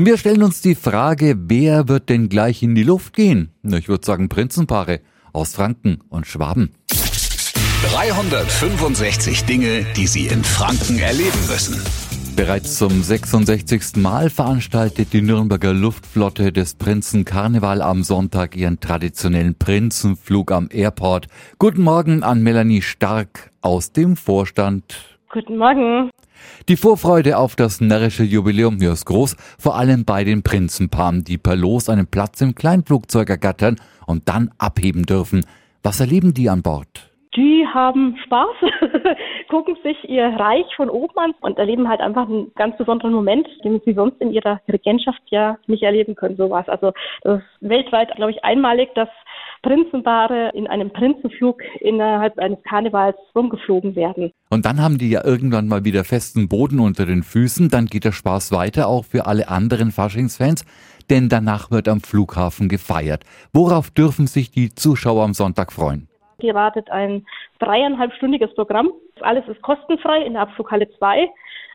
Und wir stellen uns die Frage, wer wird denn gleich in die Luft gehen? Ich würde sagen Prinzenpaare aus Franken und Schwaben. 365 Dinge, die Sie in Franken erleben müssen. Bereits zum 66. Mal veranstaltet die Nürnberger Luftflotte des Prinzen Karneval am Sonntag ihren traditionellen Prinzenflug am Airport. Guten Morgen an Melanie Stark aus dem Vorstand. Guten Morgen. Die Vorfreude auf das närrische Jubiläum ist groß, vor allem bei den Prinzenpaaren, die per Los einen Platz im Kleinflugzeug ergattern und dann abheben dürfen. Was erleben die an Bord? Die haben Spaß, gucken sich ihr Reich von oben an und erleben halt einfach einen ganz besonderen Moment, den sie sonst in ihrer Regentschaft ja nicht erleben können, sowas. Also das ist weltweit, glaube ich, einmalig, dass Prinzenpaare in einem Prinzenflug innerhalb eines Karnevals rumgeflogen werden. Und dann haben die ja irgendwann mal wieder festen Boden unter den Füßen, dann geht der Spaß weiter auch für alle anderen Faschingsfans, denn danach wird am Flughafen gefeiert. Worauf dürfen sich die Zuschauer am Sonntag freuen? Hier wartet ein dreieinhalbstündiges Programm. Alles ist kostenfrei in der Abflughalle 2.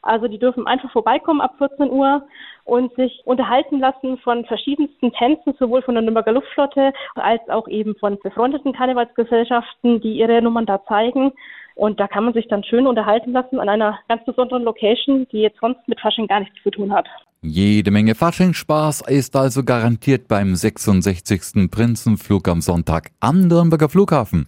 Also die dürfen einfach vorbeikommen ab 14 Uhr und sich unterhalten lassen von verschiedensten Tänzen, sowohl von der Nürnberger Luftflotte als auch eben von befreundeten Karnevalsgesellschaften, die ihre Nummern da zeigen. Und da kann man sich dann schön unterhalten lassen an einer ganz besonderen Location, die jetzt sonst mit Fasching gar nichts zu tun hat. Jede Menge Faschingsspaß ist also garantiert beim 66. Prinzenflug am Sonntag am Nürnberger Flughafen.